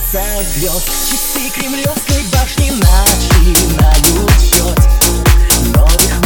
касаться звезд Часы кремлевской башни начинают счет. Новых